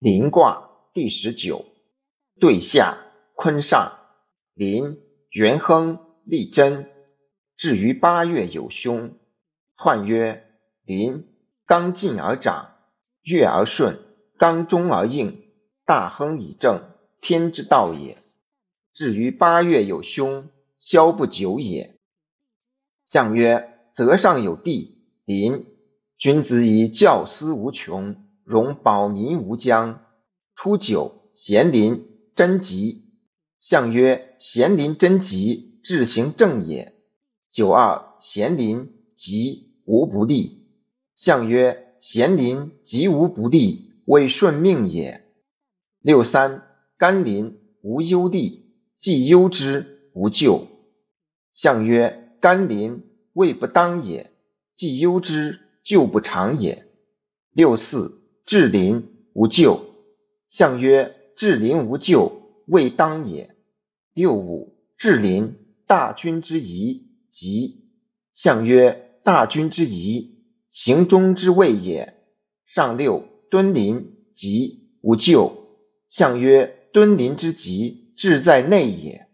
临卦第十九，对下坤上，临元亨利贞。至于八月有凶，彖曰：临，刚进而长，月而顺，刚中而应，大亨以正，天之道也。至于八月有凶，消不久也。象曰：泽上有地，临。君子以教思无穷，容保民无疆。初九，咸临，贞吉。象曰：咸临，贞吉，志行正也。九二，咸临，吉，无不利。象曰：咸临，吉无不利，为顺命也。六三，甘霖，无忧利，既忧之，无咎。象曰：甘霖，未不当也；既忧之，咎不长也。六四，至临，无咎。象曰：至临无咎，未当也。六五，至临，大军之宜，吉。象曰：大军之宜，行中之谓也。上六，敦临，吉，无咎。象曰：敦临之吉，志在内也。